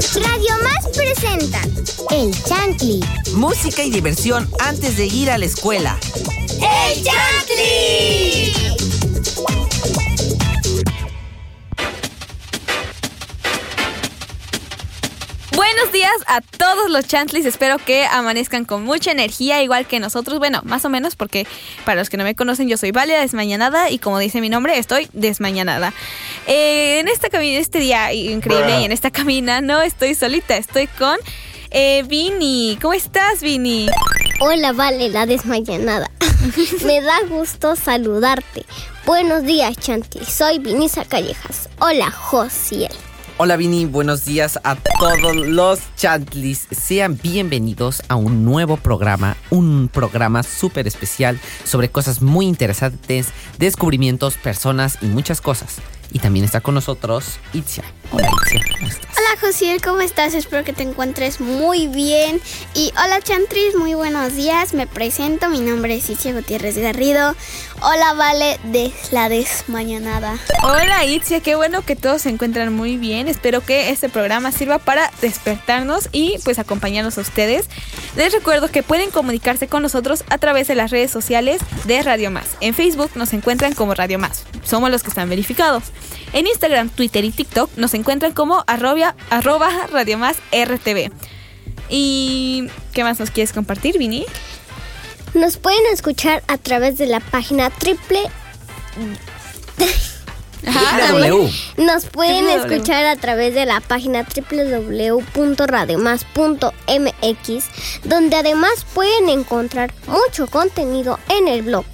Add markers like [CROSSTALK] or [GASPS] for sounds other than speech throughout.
Radio Más presenta El Chantli. Música y diversión antes de ir a la escuela. ¡El Chantli! Días a todos los chantlis, espero que amanezcan con mucha energía, igual que nosotros, bueno, más o menos, porque para los que no me conocen, yo soy Valia Desmañanada y como dice mi nombre, estoy desmañanada. Eh, en esta este día increíble y en esta camina no estoy solita, estoy con eh, Vini. ¿Cómo estás, Vini? Hola, Vale, la desmayanada. [LAUGHS] Me da gusto saludarte. Buenos días, Chanti. Soy Vinisa Callejas. Hola, Josiel. Hola Vini, buenos días a todos los chantlis. Sean bienvenidos a un nuevo programa, un programa súper especial sobre cosas muy interesantes, descubrimientos, personas y muchas cosas. Y también está con nosotros Itzia. Hola Itzia, ¿cómo estás? Hola, Josiel, ¿cómo estás? Espero que te encuentres muy bien. Y hola, Chantris, muy buenos días. Me presento, mi nombre es Itzia Gutiérrez Garrido. Hola, Vale, de la desmañanada. Hola Itzia, qué bueno que todos se encuentran muy bien. Espero que este programa sirva para despertarnos y pues acompañarnos a ustedes. Les recuerdo que pueden comunicarse con nosotros a través de las redes sociales de Radio Más. En Facebook nos encuentran como Radio Más. Somos los que están verificados. En Instagram, Twitter y TikTok nos encuentran como arroba, arroba Radio Más RTV. ¿Y qué más nos quieres compartir, Vini? Nos pueden escuchar a través de la página triple. Ajá, [LAUGHS] W. Nos pueden W. escuchar a través de la página www.radiomas.mx, donde además pueden encontrar mucho contenido en el blog.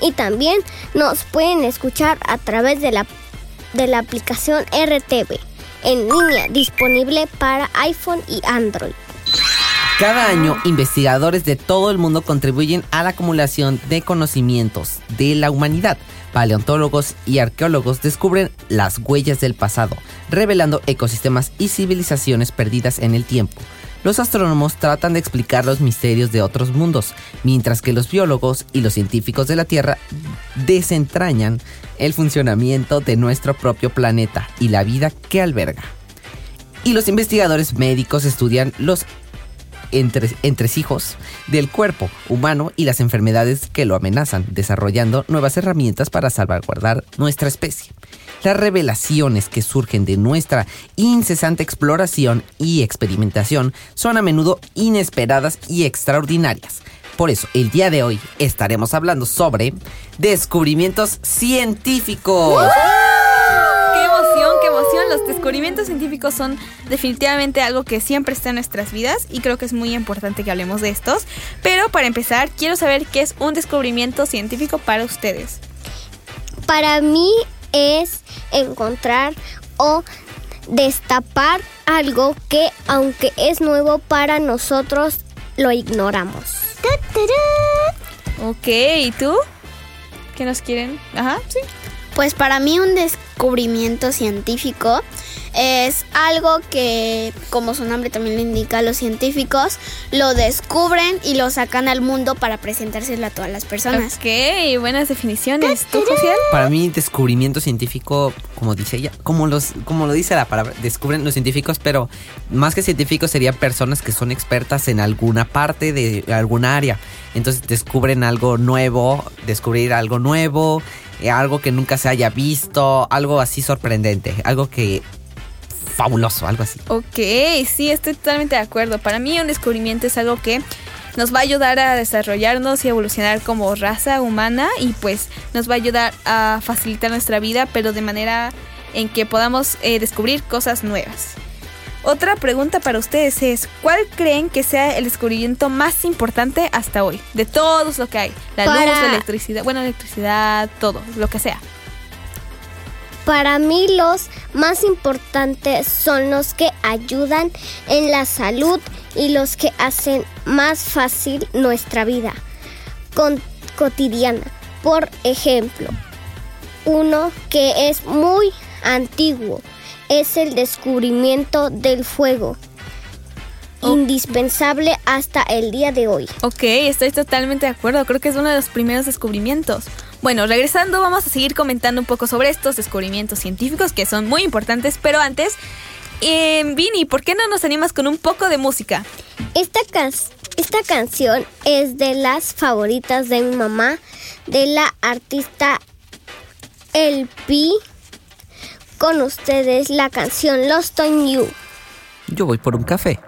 Y también nos pueden escuchar a través de la, de la aplicación RTV en línea disponible para iPhone y Android. Cada año, investigadores de todo el mundo contribuyen a la acumulación de conocimientos de la humanidad. Paleontólogos y arqueólogos descubren las huellas del pasado, revelando ecosistemas y civilizaciones perdidas en el tiempo. Los astrónomos tratan de explicar los misterios de otros mundos, mientras que los biólogos y los científicos de la Tierra desentrañan el funcionamiento de nuestro propio planeta y la vida que alberga. Y los investigadores médicos estudian los entre, entresijos del cuerpo humano y las enfermedades que lo amenazan, desarrollando nuevas herramientas para salvaguardar nuestra especie. Las revelaciones que surgen de nuestra incesante exploración y experimentación son a menudo inesperadas y extraordinarias. Por eso, el día de hoy estaremos hablando sobre descubrimientos científicos. Los descubrimientos científicos son definitivamente algo que siempre está en nuestras vidas y creo que es muy importante que hablemos de estos. Pero para empezar, quiero saber qué es un descubrimiento científico para ustedes. Para mí es encontrar o destapar algo que aunque es nuevo para nosotros, lo ignoramos. Ok, ¿y tú? ¿Qué nos quieren? Ajá, sí. Pues para mí un descubrimiento científico es algo que, como su nombre también lo indica, los científicos lo descubren y lo sacan al mundo para presentárselo a todas las personas. Ok, buenas definiciones. ¿Tú, Josiel? Para mí, descubrimiento científico, como dice ella, como, los, como lo dice la palabra, descubren los científicos, pero más que científicos serían personas que son expertas en alguna parte de alguna área. Entonces descubren algo nuevo, descubrir algo nuevo, algo que nunca se haya visto, algo así sorprendente, algo que fabuloso, algo así. Ok, sí, estoy totalmente de acuerdo. Para mí un descubrimiento es algo que nos va a ayudar a desarrollarnos y evolucionar como raza humana y pues nos va a ayudar a facilitar nuestra vida, pero de manera en que podamos eh, descubrir cosas nuevas. Otra pregunta para ustedes es, ¿cuál creen que sea el descubrimiento más importante hasta hoy? De todos lo que hay. La luz, la electricidad, bueno, electricidad, todo, lo que sea. Para mí los más importantes son los que ayudan en la salud y los que hacen más fácil nuestra vida con- cotidiana. Por ejemplo, uno que es muy antiguo es el descubrimiento del fuego, indispensable hasta el día de hoy. Ok, estoy totalmente de acuerdo. Creo que es uno de los primeros descubrimientos. Bueno, regresando, vamos a seguir comentando un poco sobre estos descubrimientos científicos que son muy importantes, pero antes, eh, Vini, ¿por qué no nos animas con un poco de música? Esta, can esta canción es de las favoritas de mi mamá, de la artista El Pi con ustedes la canción Lost on You. Yo voy por un café.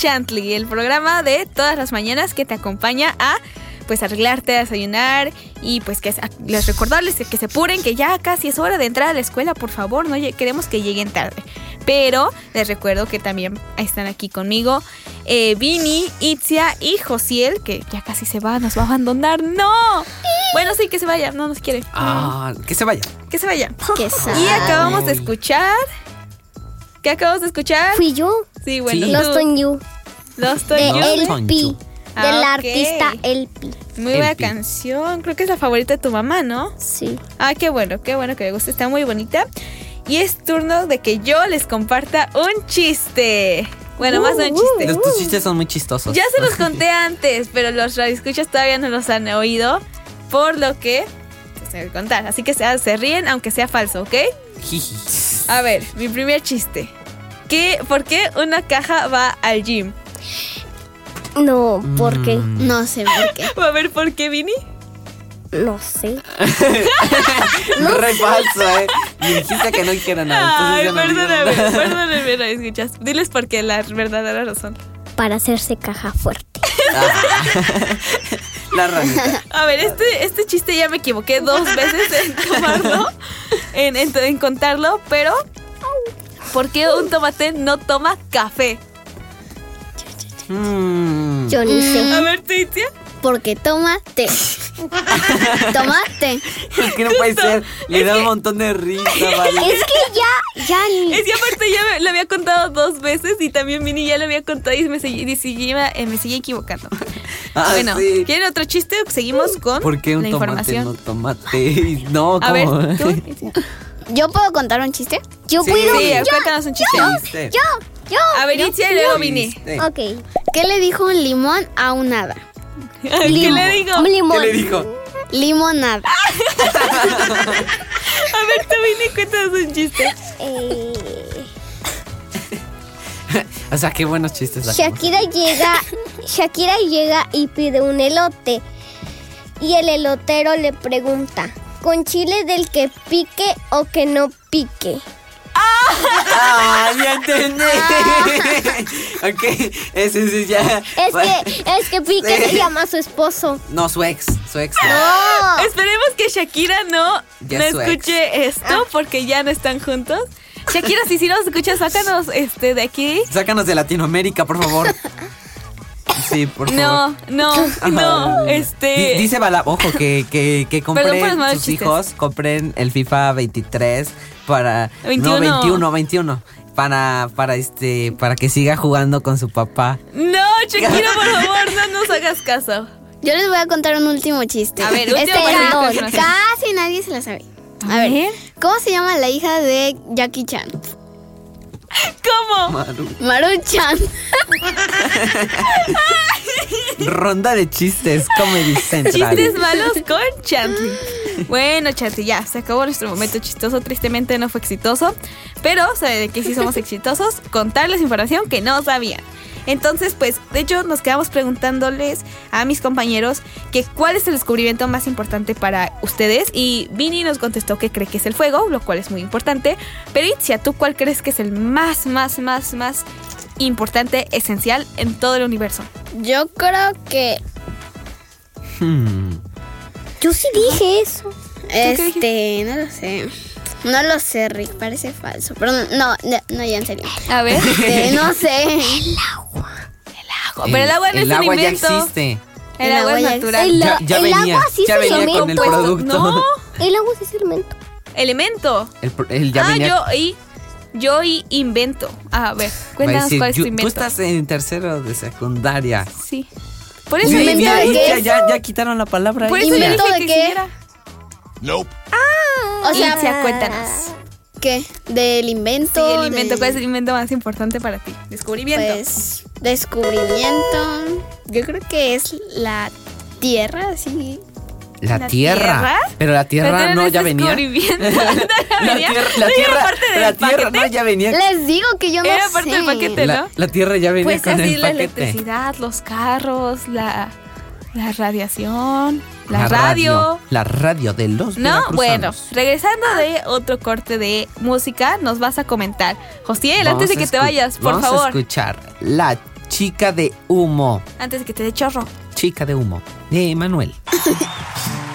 Chantley, el programa de todas las mañanas que te acompaña a pues arreglarte, desayunar y pues que les recordarles que, se apuren, que ya casi es hora de entrar a la escuela, por favor, no queremos que lleguen tarde. Pero les recuerdo que también están aquí conmigo eh, Vini, Itzia y Josiel, que ya casi se va, nos va a abandonar. ¡No! Bueno, sí, que se vaya, no nos quiere. Ah, no. que se vaya. Que se vaya. Que y acabamos de escuchar ¿Qué acabamos de escuchar? Fui yo. Sí, bueno. Sí. Lost on You. Lost on De You. El Pi. Ah, de la ok. artista El Pi. Muy buena canción. Creo que es la favorita de tu mamá, ¿no? Sí. Ah, qué bueno, qué bueno que le guste. Está muy bonita. Y es turno de que yo les comparta un chiste. Bueno, más de un chiste. Los, tus chistes son muy chistosos. Ya se los [LAUGHS] conté antes, pero los radioescuchas todavía no los han oído. Por lo que tengo que contar. Así que se, se ríen aunque sea falso, ¿ok? A ver, mi primer chiste. ¿Qué, ¿Por qué una caja va al gym? No, ¿por qué? Mm. No sé por qué. [LAUGHS] A ver, ¿por qué, Vini? No sé. [LAUGHS] Re falso, eh. Me dijiste que no quiero nada. Ay, no perdóname, [LAUGHS] perdóname, no escuchas. Diles por qué, la verdadera razón. Para hacerse caja fuerte. La ranita. [LAUGHS] A ver, este, este chiste ya me equivoqué dos veces en [LAUGHS] tomarlo, en, en- en contarlo, pero ¿por qué un tomate no toma café? Mm. Yo ni sé. A ver, Titia. Porque tomate. [LAUGHS] tomate. Es que no puede ser. Le da un montón de risa, vale. Es que ya, ya ni. Es que aparte ya me, lo había contado dos veces y también Mini ya lo había contado y me seguía, me seguía equivocando. Ah, bueno, sí. ¿quieren otro chiste o seguimos con ¿Por qué un la tomate información? no tomate? [LAUGHS] No, A ver, ¿cómo? tú. [LAUGHS] ¿Yo puedo contar un chiste? Yo Sí. puedo. Sí, cuéntanos un chiste. Chiste. Yo, yo. A ver, Itzia y luego Vini. Chiste. Ok. ¿Qué le dijo un limón a un hada? [LAUGHS] ¿Qué le digo? Un limón. ¿Qué le dijo? Limonada. A ver, tú Vini, cuéntanos un chiste. Eh, [LAUGHS] O sea, qué buenos chistes. Shakira [LAUGHS] llega, Shakira llega y pide un elote. Y el elotero le pregunta, ¿con chile del que pique o que no pique? ¡Ah, ya entendí! [LAUGHS] ok, ese sí ya. Es que, es que pique Sí. se llama a su esposo. No, su ex. Su ex. No. Esperemos que Shakira no, Ya no ex. escuche esto porque ya no están juntos. Shakira, si sí nos escuchas, sácanos este, de aquí. Sácanos de Latinoamérica, por favor. Sí, por favor. No, no, no, este... Di- Dice Bala, ojo, que, que, que compren sus chistes. hijos, compren el FIFA 23 para... 21. No, 21, 21. Para, para, este, para que siga jugando con su papá. No, Shakira, por favor, no nos hagas caso. Yo les voy a contar un último chiste. A ver, último este no, información. casi nadie se la sabe. A, A ver, ver. ¿cómo se llama la hija de Jackie Chan? ¿Cómo? Maru. Maru-chan. [LAUGHS] Ronda de chistes, Comedy Central. Chistes malos con Chantley. Bueno, Chantley, ya, se acabó nuestro momento chistoso. Tristemente no fue exitoso. Pero, ¿sabe qué sí somos exitosos? Contarles información que no sabían. Entonces, pues, de hecho, nos quedamos preguntándoles a mis compañeros que cuál es el descubrimiento más importante para ustedes. Y Vini nos contestó que cree que es el fuego, lo cual es muy importante. Pero Itzia, ¿tú cuál crees que es el más, más, más, más importante, esencial en todo el universo? Yo creo que Hmm. Yo sí dije eso. este, no lo sé. No lo sé, Rick, parece falso. Pero no, no, no, ya en serio. A ver. Este, no [LAUGHS] sé. Pero el agua no el es un agua ya invento. existe. El, El agua agua es ya natural. El, Ya- ya el venía, agua sí ya se venía elemento. con el producto. No, El agua sí es elemento. elemento. El, el ya ah, venía. yo y yo invento. Ah, a ver, cuéntanos decir, cuál es tu "Yo- invento. Tú estás en tercero de secundaria. Sí. Por eso dije, ya, qué? ya, ya quitaron la palabra. por eso dije ¿Invento que de qué? siguiera. O sea, cuéntanos. ¿qué? Del invento. Sí, el invento. del- ¿Cuál es el invento más importante para ti? Descubrimiento. Pues, descubrimiento. Yo creo que es la tierra, sí. La, ¿La tierra. tierra? Pero la tierra Pero no ya venía. [LAUGHS] La venía. tierra, ¿No la tierra, la tierra no ya venía. Les digo que yo no Era sé. parte del paquete. La, ¿no? la tierra ya venía Pues con así el la paquete. electricidad, los carros, la, la radiación, la, radio. La radio de los No, bueno, regresando de otro corte de música, nos vas a comentar. Josiel, Vamos antes de que te vayas, por vamos a favor. escuchar La chica de humo. Antes de que te dé chorro. Chica de humo. De Manuel. [LAUGHS]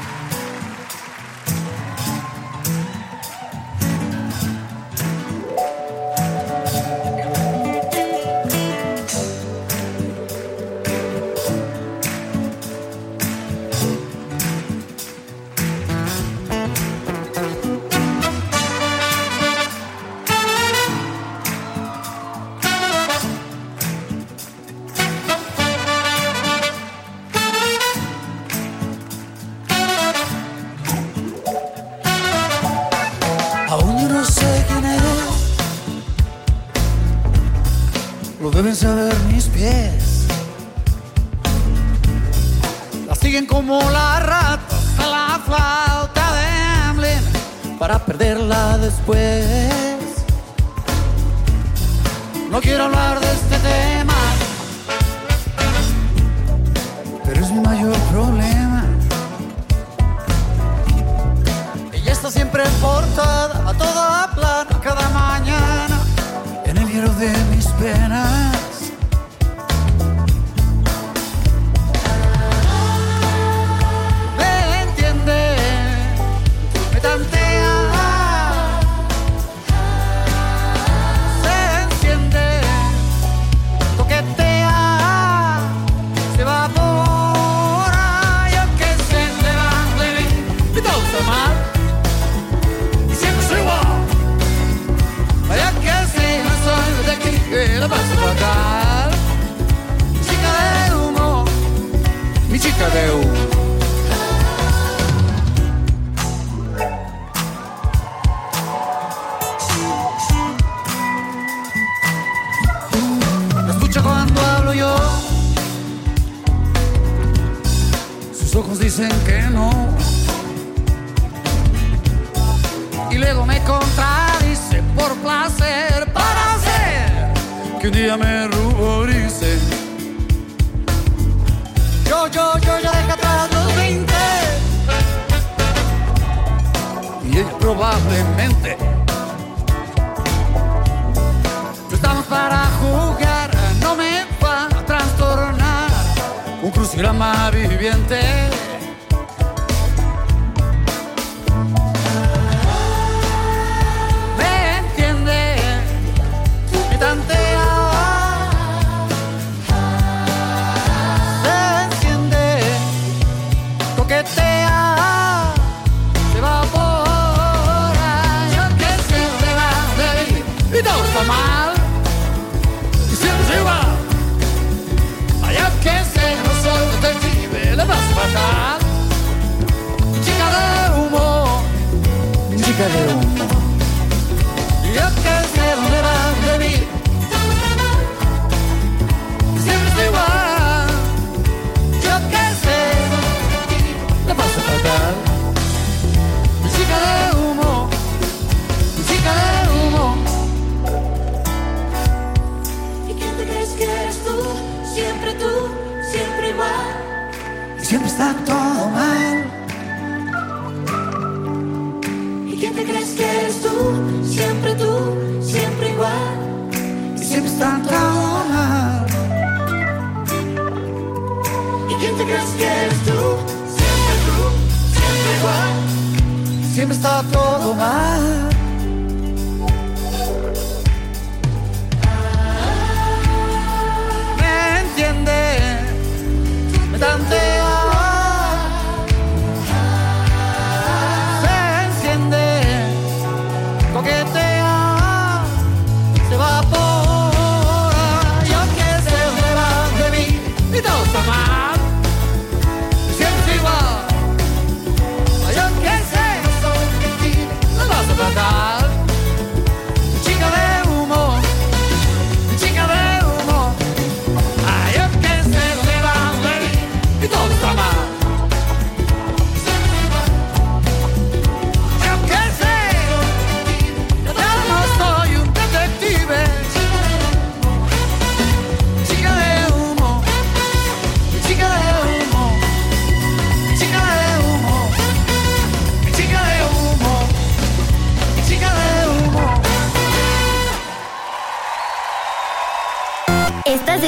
Siempre está todo mal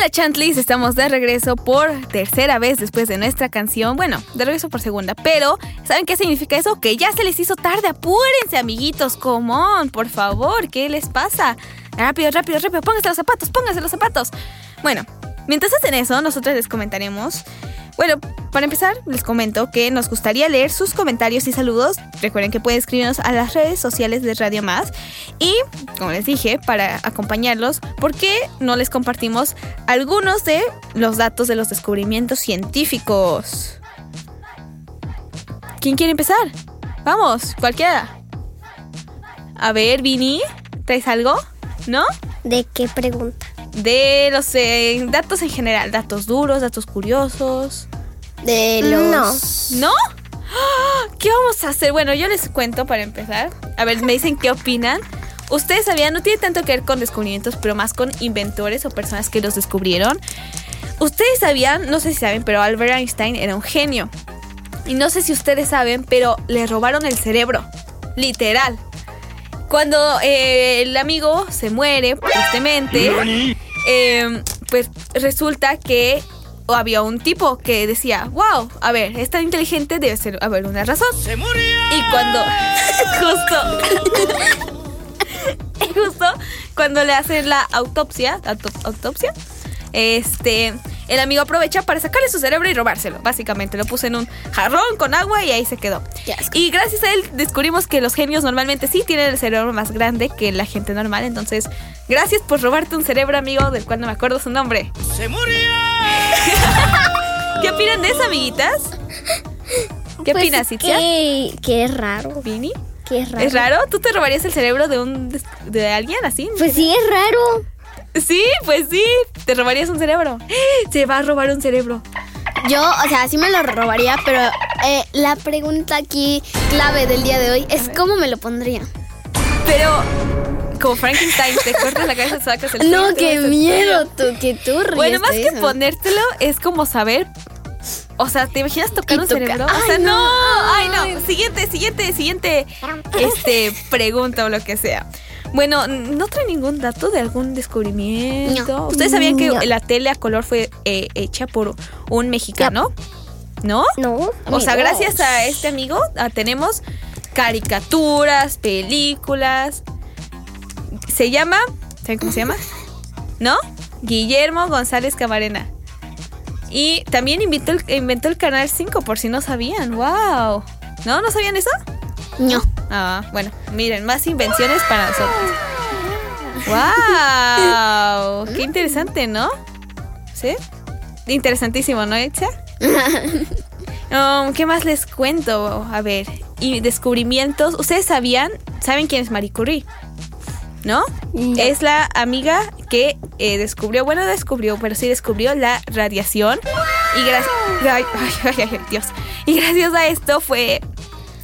Hola Chantlis, estamos de regreso por tercera vez después de nuestra canción. Bueno, de regreso por segunda, pero ¿saben qué significa eso? Que ya se les hizo tarde. Apúrense, amiguitos. Come por favor, ¿qué les pasa? Rápido, rápido, rápido. Pónganse los zapatos, pónganse los zapatos. Bueno, mientras hacen eso, nosotros les comentaremos. Bueno, para empezar, les comento que nos gustaría leer sus comentarios y saludos. Recuerden que pueden escribirnos a las redes sociales de Radio Más. Y, como les dije, para acompañarlos, ¿por qué no les compartimos algunos de los datos de los descubrimientos científicos? ¿Quién quiere empezar? Vamos, cualquiera. A ver, Vini, ¿traes algo? ¿No? ¿De qué pregunta? De los eh, datos en general, datos duros, datos curiosos. De los. ¿No? ¡Ah! ¿Qué vamos a hacer? Bueno, yo les cuento para empezar. A ver, me dicen qué opinan. Ustedes sabían, no tiene tanto que ver con descubrimientos, pero más con inventores o personas que los descubrieron. Ustedes sabían, no sé si saben, pero Albert Einstein era un genio. Y no sé si ustedes saben, pero le robaron el cerebro. Literal. Cuando eh, el amigo se muere, tristemente, eh, pues resulta que había un tipo que decía, wow, a ver, es tan inteligente, debe ser haber una razón. Y cuando, [LAUGHS] justo, y [LAUGHS] justo cuando le hacen la autopsia, auto- autopsia, este, el amigo aprovecha para sacarle su cerebro y robárselo. Básicamente lo puso en un jarrón con agua y ahí se quedó. Y gracias a él descubrimos que los genios normalmente sí tienen el cerebro más grande que la gente normal. Entonces, gracias por robarte un cerebro, amigo, del cual no me acuerdo su nombre. [LAUGHS] ¿Qué opinan de eso, amiguitas? ¿Qué Pues opinas, Itzia? que, que es raro. ¿Vini? Que es raro. ¿Es raro? ¿Tú te robarías el cerebro de un de alguien así? Pues sí, es raro. Sí, pues sí. Te robarías un cerebro. [GASPS] Se va a robar un cerebro. Yo, o sea, sí me lo robaría, pero eh, la pregunta aquí clave del día de hoy es cómo me lo pondría. Pero como Frankenstein, te cortas la cabeza, sacas el [LAUGHS] No, qué miedo, tú, que tú ríes Bueno, más que eso. ponértelo, es como saber. O sea, ¿te imaginas tocar un toca- cerebro? Ay, o sea, no. no. Ay, no. Siguiente, siguiente, siguiente. Este, pregunta o lo que sea. Bueno, no trae ningún dato de algún descubrimiento. No. ¿Ustedes sabían que No. la tele a color fue eh, hecha por un mexicano? ¿No? No. O sea, gracias a este amigo ah, tenemos caricaturas, películas. Se llama, ¿saben cómo se llama? ¿No? Guillermo González Camarena. Y también inventó el, inventó el canal 5 por si no sabían. ¡Wow! ¿No? ¿No sabían eso? No. Ah, bueno, miren, más invenciones para nosotros. ¡Wow! Qué interesante, ¿no? ¿Sí? Interesantísimo, ¿no, Itza? [LAUGHS] Um, ¿Qué más les cuento? A ver, y descubrimientos. ¿Ustedes sabían? ¿Saben quién es Marie Curie? ¿No? Es la amiga que eh, descubrió, bueno, descubrió, pero sí descubrió la radiación. Y gracias. Ay, ay, ay, ay, Dios. Y gracias a esto fue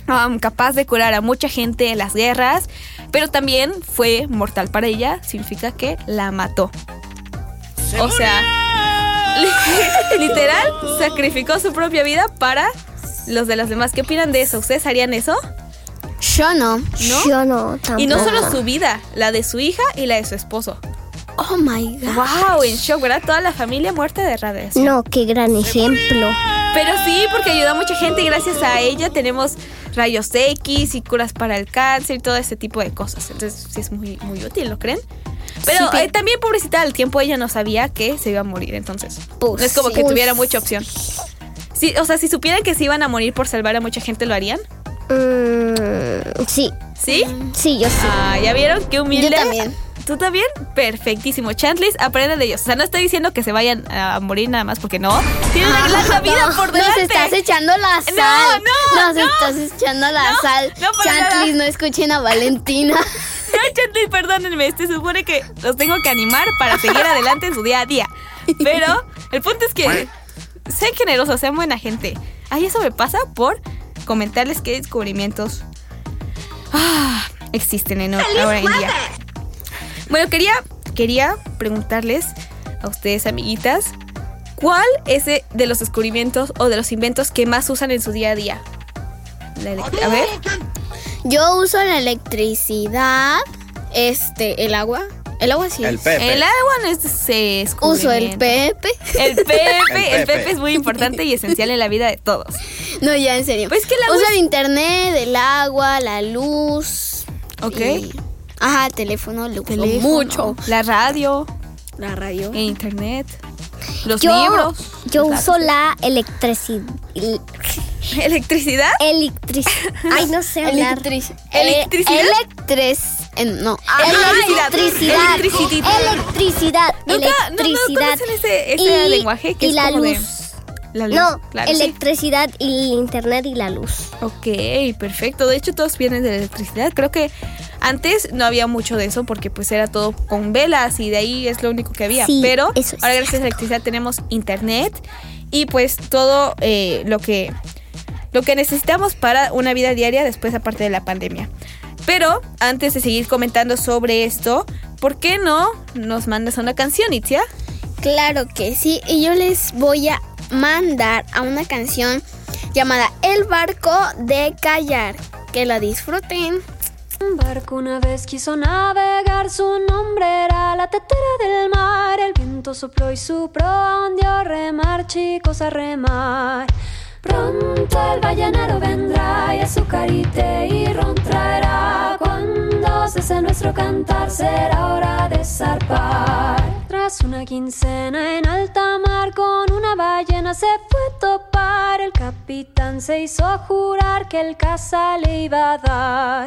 um, capaz de curar a mucha gente en las guerras. Pero también fue mortal para ella. Significa que la mató. O sea, li- [LAUGHS] literal, sacrificó su propia vida para los de los demás. ¿Qué opinan de eso? ¿Ustedes harían eso? Yo no. ¿No? Yo no, tampoco. Y no solo su vida, la de su hija y la de su esposo. Oh my god. ¡Wow! En shock, ¿verdad? Toda la familia muerta de radiación. No, qué gran ejemplo. Pero sí, porque ayuda a mucha gente y gracias a ella tenemos rayos X y curas para el cáncer y todo ese tipo de cosas. Entonces sí es muy, muy útil, ¿lo creen? Pero Sí, eh, también pobrecita al tiempo ella no sabía que se iba a morir, entonces Pues no es como sí. que tuviera mucha opción. Sí, o sea, si supieran que se iban a morir por salvar a mucha gente, ¿lo harían? Mm, sí, ¿Sí? sí, yo sí. Ah, ¿ya vieron? Qué humilde. Yo también. ¿Tú también? Perfectísimo. Chantlis, aprende de ellos. O sea, no estoy diciendo que se vayan a morir nada más porque no. Tienen una larga vida por delante. Nos estás echando la sal. no, Nos no. estás echando la No, sal. no Chantlis, no escuchen a Valentina. [LAUGHS] Ay, Chantlis, perdónenme. Se supone que los tengo que animar para seguir adelante en su día a día. Pero el punto es que sean generosos, sean buena gente. Ay, eso me pasa por comentarles qué descubrimientos ah, existen en, ahora en día. Bueno, quería quería preguntarles a ustedes, amiguitas, ¿cuál es de de los descubrimientos o de los inventos que más usan en su día a día? La a ver, Yo uso la electricidad, este, el agua. El agua sí. El. Pepe. el agua no es ese Uso el. Pepe. El [LAUGHS] Pepe, el El Pepe. Es muy importante y esencial en la vida de todos. No, ya en serio. Pues que el agua Uso es- el internet, el agua, la luz. Ok. y- Ajá, teléfono, lo uso Teléfono, mucho. La radio, La radio. el internet, los Yo, libros. yo los uso la [LAUGHS] electricidad. ¿Electricidad? Electricidad. Ay, no sé hablar. Electric- ¿Electricidad? Electric- no. Ah, Electricidad. Electricidad. Electricidad. Nunca, no, no Electricidad. conocen ese, ese Y- lenguaje que y es la como de- luz. La luz. No, claro, sí. electricidad y internet y la luz. Ok, perfecto. De hecho, todos vienen de la electricidad. Creo que antes no había mucho de eso porque pues era todo con velas y de ahí es lo único que había. Sí, Pero ahora gracias a la electricidad tenemos internet y pues todo eh, lo que lo que necesitamos para una vida diaria después aparte de la pandemia. Pero antes de seguir comentando sobre esto, ¿por qué no nos mandas una canción, Itzia? Claro que sí. Y yo les voy a mandar a una canción llamada El barco de callar. Que la disfruten. Un barco una vez quiso navegar, su nombre era la tetera del mar. El viento sopló y su proa remar, chicos, a remar. Pronto el ballenero vendrá y azucarite y ron traerá. Cuando cese nuestro cantar será hora de zarpar. Tras una quincena en alta mar con una ballena se fue a topar. El capitán se hizo jurar que el caza le iba a dar.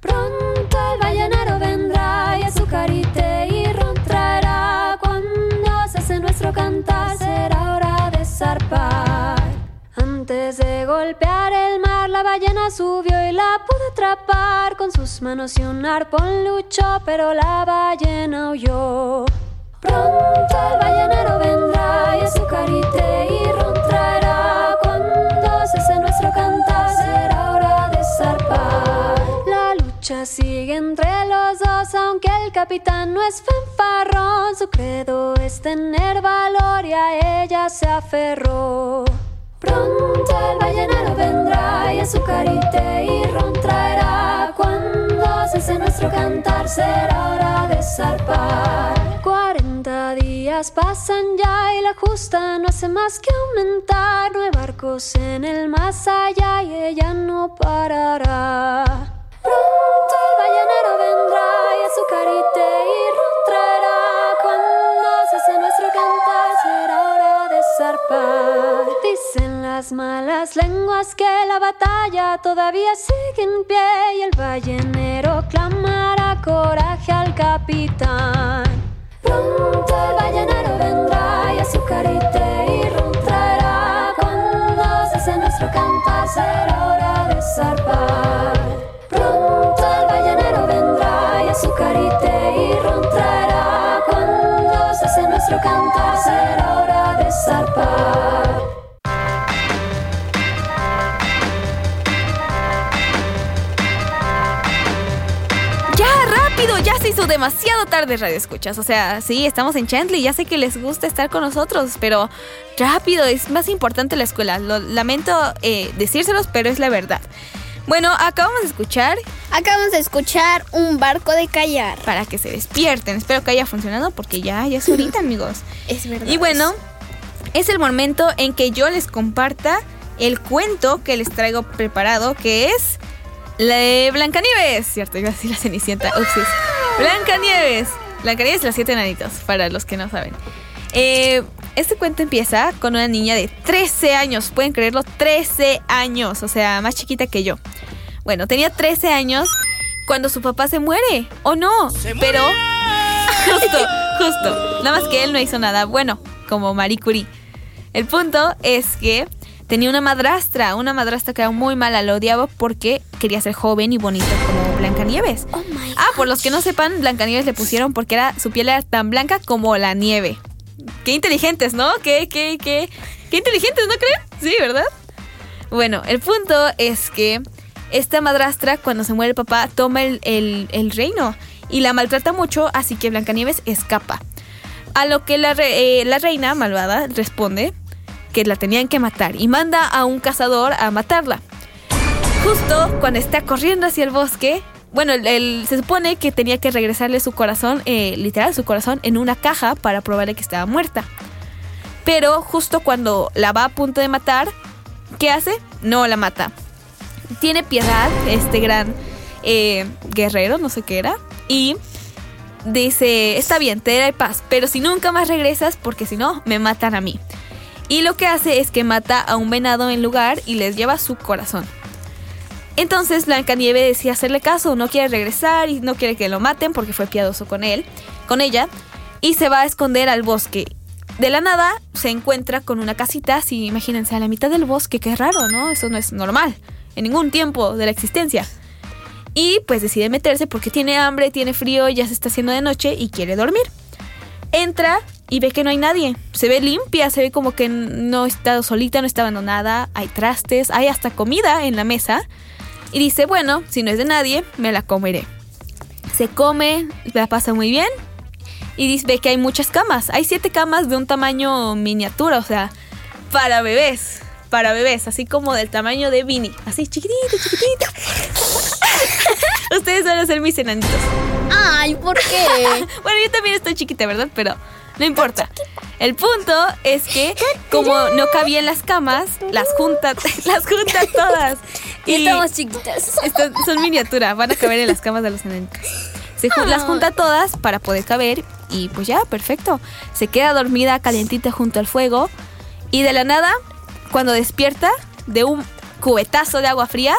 Pronto el ballenero vendrá y azucarite y ron traerá. Cuando hace nuestro cantar será hora de zarpar. Antes de golpear el mar, la ballena subió y la pudo atrapar. Con sus manos y un arpón luchó, pero la ballena huyó. Pronto el ballenero vendrá y azucarite y ron traerá. Cuando se hace nuestro cantar será hora de zarpar. La lucha sigue entre los dos, aunque el capitán no es fanfarrón. Su credo es tener valor y a ella se aferró. Pronto el ballenero vendrá y azucarite y ron traerá. Cuando se hace nuestro cantar será hora de zarpar. Días pasan ya y la justa no hace más que aumentar. No hay barcos en el más allá y ella no parará. Pronto el ballenero vendrá y azucarite y ron. Cuando se hace nuestro cantar será hora de zarpar. Dicen las malas lenguas que la batalla todavía sigue en pie y el ballenero clamará coraje al capitán. Pronto el ballenero vendrá y azucarite y ron traerá. Cuando se hace nuestro cantar será hora de zarpar. Pronto el ballenero vendrá y azucarite y ron traerá. Cuando se hace nuestro cantar será hora de zarpar. Rápido, ya se hizo demasiado tarde Radio Escuchas. O sea, sí, estamos en Chantley, ya sé que les gusta estar con nosotros, pero rápido, es más importante la escuela. Lo lamento eh, decírselos, pero es la verdad. Bueno, acabamos de escuchar Acabamos de escuchar Un barco de callar. para que se despierten. Espero que haya funcionado porque ya, ya es ahorita, [LAUGHS] amigos. Es verdad. Y bueno, es el momento en que yo les comparta el cuento que les traigo preparado, que es la de Blancanieves. Cierto, iba a decir la Cenicienta. Upsis. Blancanieves. Blancanieves y los siete enanitos, para los que no saben. Eh, este cuento empieza con una niña de 13 años. Pueden creerlo, 13 años. O sea, más chiquita que yo. Bueno, tenía 13 años cuando su papá se muere. ¿O no? Pero... [LAUGHS] Justo, justo. Nada más que él no hizo nada bueno, como Marie Curie. El punto es que tenía una madrastra, una madrastra que era muy mala, la odiaba porque quería ser joven y bonita como Blancanieves. Oh my Ah, por los que no sepan, Blancanieves le pusieron porque era su piel era tan blanca como la nieve. Qué inteligentes, ¿no? Qué, qué, qué, qué inteligentes, ¿no creen? Sí, ¿verdad? Bueno, el punto es que esta madrastra, cuando se muere el papá, toma el, el- el reino y la maltrata mucho, así que Blancanieves escapa. A lo que la, re- eh, la reina malvada responde que la tenían que matar y manda a un cazador a matarla. Justo cuando está corriendo hacia el bosque, bueno, el- se supone que tenía que regresarle su corazón, eh, literal su corazón, en una caja para probarle que estaba muerta. Pero justo cuando la va a punto de matar, ¿qué hace? No la mata. Tiene piedad este gran eh, guerrero, no sé qué era, y dice, está bien, te daré paz, pero si nunca más regresas, porque si no, me matan a mí. Y lo que hace es que mata a un venado en lugar y les lleva su corazón. Entonces Blancanieves decide hacerle caso, no quiere regresar y no quiere que lo maten porque fue piadoso con él, con ella, y se va a esconder al bosque. De la nada se encuentra con una casita, así imagínense, a la mitad del bosque, qué raro, ¿no? Eso no es normal, en ningún tiempo de la existencia. Y pues decide meterse porque tiene hambre, tiene frío, ya se está haciendo de noche y quiere dormir. Entra y ve que no hay nadie. Se ve limpia, se ve como que no está solita, no está abandonada. Hay trastes, hay hasta comida en la mesa. Y dice, bueno, si no es de nadie, me la comeré. Se come, la pasa muy bien. Y dice, ve que hay muchas camas. Hay siete camas de un tamaño miniatura, o sea, para bebés. Para bebés, así como del tamaño de Vinny. Así, chiquitito, chiquitito. [LAUGHS] Ustedes van a ser mis enanitos. Ay, ¿por qué? [LAUGHS] Bueno, yo también estoy chiquita, ¿verdad? Pero no importa. El punto es que como no cabían las camas, las junta, [LAUGHS] las todas. Y estamos chiquitas. Están- son miniatura, van a caber en las camas de los enanitos. Se ju- las junta todas para poder caber y pues ya, perfecto. Se queda dormida calientita junto al fuego y de la nada, cuando despierta de un cubetazo de agua fría,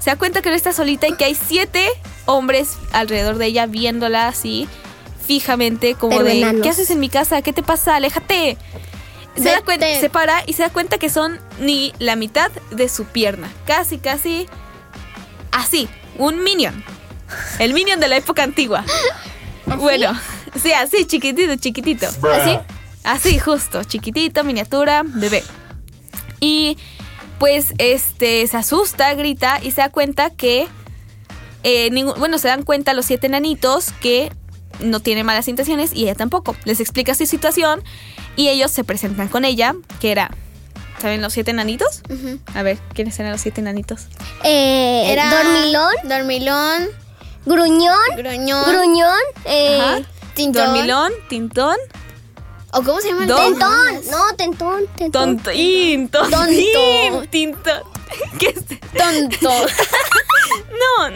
se da cuenta que no está solita y que hay siete hombres alrededor de ella viéndola así fijamente como Pero de enanos. ¿qué haces en mi casa? ¿Qué te pasa? Aléjate. Se, da cuenta, se para y se da cuenta que son ni la mitad de su pierna. Casi, casi así. Un minion. El minion de la época antigua. [LAUGHS] Bueno, sí, así, chiquitito, chiquitito. Así, así, justo, chiquitito, miniatura, bebé. Y pues este se asusta, grita y se da cuenta que. eh, ningún- bueno, se dan cuenta los siete nanitos que no tiene malas intenciones y ella tampoco. Les explica su situación y ellos se presentan con ella, que era. ¿Saben los siete nanitos? A ver, ¿quiénes eran los siete nanitos? Eh, Era dormilón, Dormilón, gruñón, gruñón, gruñón, eh, Ajá. tintón. Dormilón, Tintón, ¿O cómo se llama? tentón, no, tentón, tentón. Tontín, Tonto. Tontín, Tintón. [LAUGHS] ¿Qué es? Tonto. [LAUGHS] No,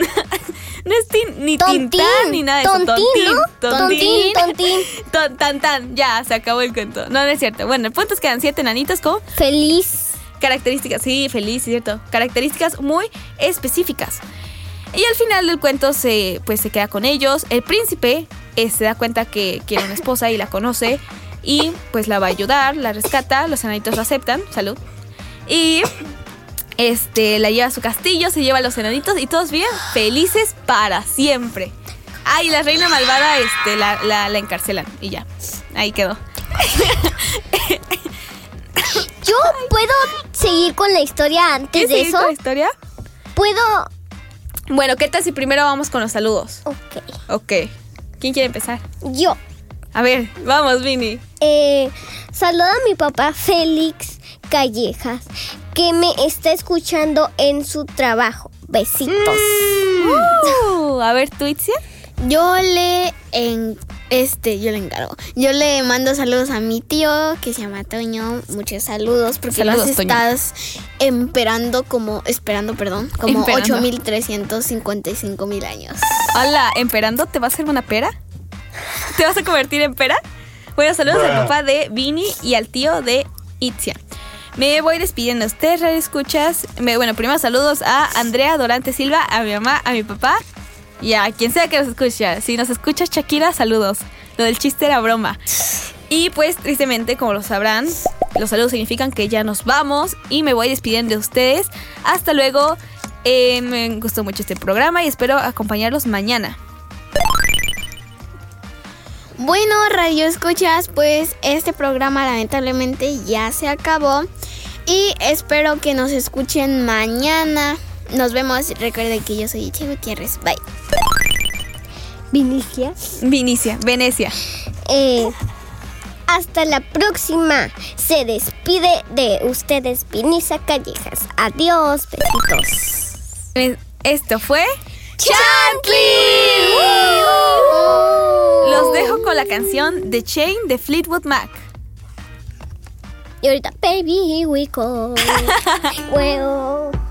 no, es tin- ni Tontín, tintán ni nada de eso. tontín, ¿no? Tontín, tontín. [LAUGHS] Ton- tan, tan, ya, se acabó el cuento. No, no es cierto. Bueno, el punto es que eran siete nanitos con Feliz. características, sí, feliz, es cierto. Características muy específicas. Y al final del cuento se, pues, se queda con ellos. El príncipe eh, se da cuenta que quiere una esposa y la conoce. Y pues la va a ayudar, la rescata. Los enanitos lo aceptan. Salud. Y este la lleva a su castillo, se lleva a los enanitos y todos viven felices para siempre. Ay, la reina malvada este, la, la, la encarcelan y ya. Ahí quedó. [LAUGHS] Yo puedo seguir con la historia antes ¿Quieres de seguir eso. con la historia? Puedo. Bueno, ¿qué tal si primero vamos con los saludos? Ok. Ok. ¿Quién quiere empezar? Yo. A ver, vamos, Vini. Eh, saludo a mi papá Félix Callejas, que me está escuchando en su trabajo. Besitos. [LAUGHS] Uh, a ver, ¿tú, Itzia? Yo le en este, yo le encargo. Yo le mando saludos a mi tío que se llama Toño. Muchos saludos porque Saludos, los Toño. estás esperando como esperando, perdón, como Esperando. 8355 mil años. Hola, ¿emperando? ¿Te vas a hacer una pera? ¿Te vas a convertir en pera? Bueno, saludos al papá de Vini y al tío de Itzia. Me voy despidiendo. Ustedes, radio escuchas. Me- bueno, primero saludos a Andrea Dorante Silva, a mi mamá, a mi papá y a quien sea que nos escucha. Si nos escuchas, Shakira, saludos. Lo del chiste era broma. Y pues, tristemente, como lo sabrán, los saludos significan que ya nos vamos y me voy despidiendo de ustedes. Hasta luego. Eh, me gustó mucho este programa y espero acompañarlos mañana. Bueno, radio escuchas, pues este programa lamentablemente ya se acabó y espero que nos escuchen mañana. Nos vemos. Recuerden que yo soy Che Gutiérrez. Bye. Vinicia. Vinicia, Venecia. Eh, hasta la próxima. Se despide de ustedes Vinicia Callejas. Adiós, besitos. Esto fue Chantley. Uh. Los dejo con la canción The Chain de Fleetwood Mac. You're the baby we call. [LAUGHS] well.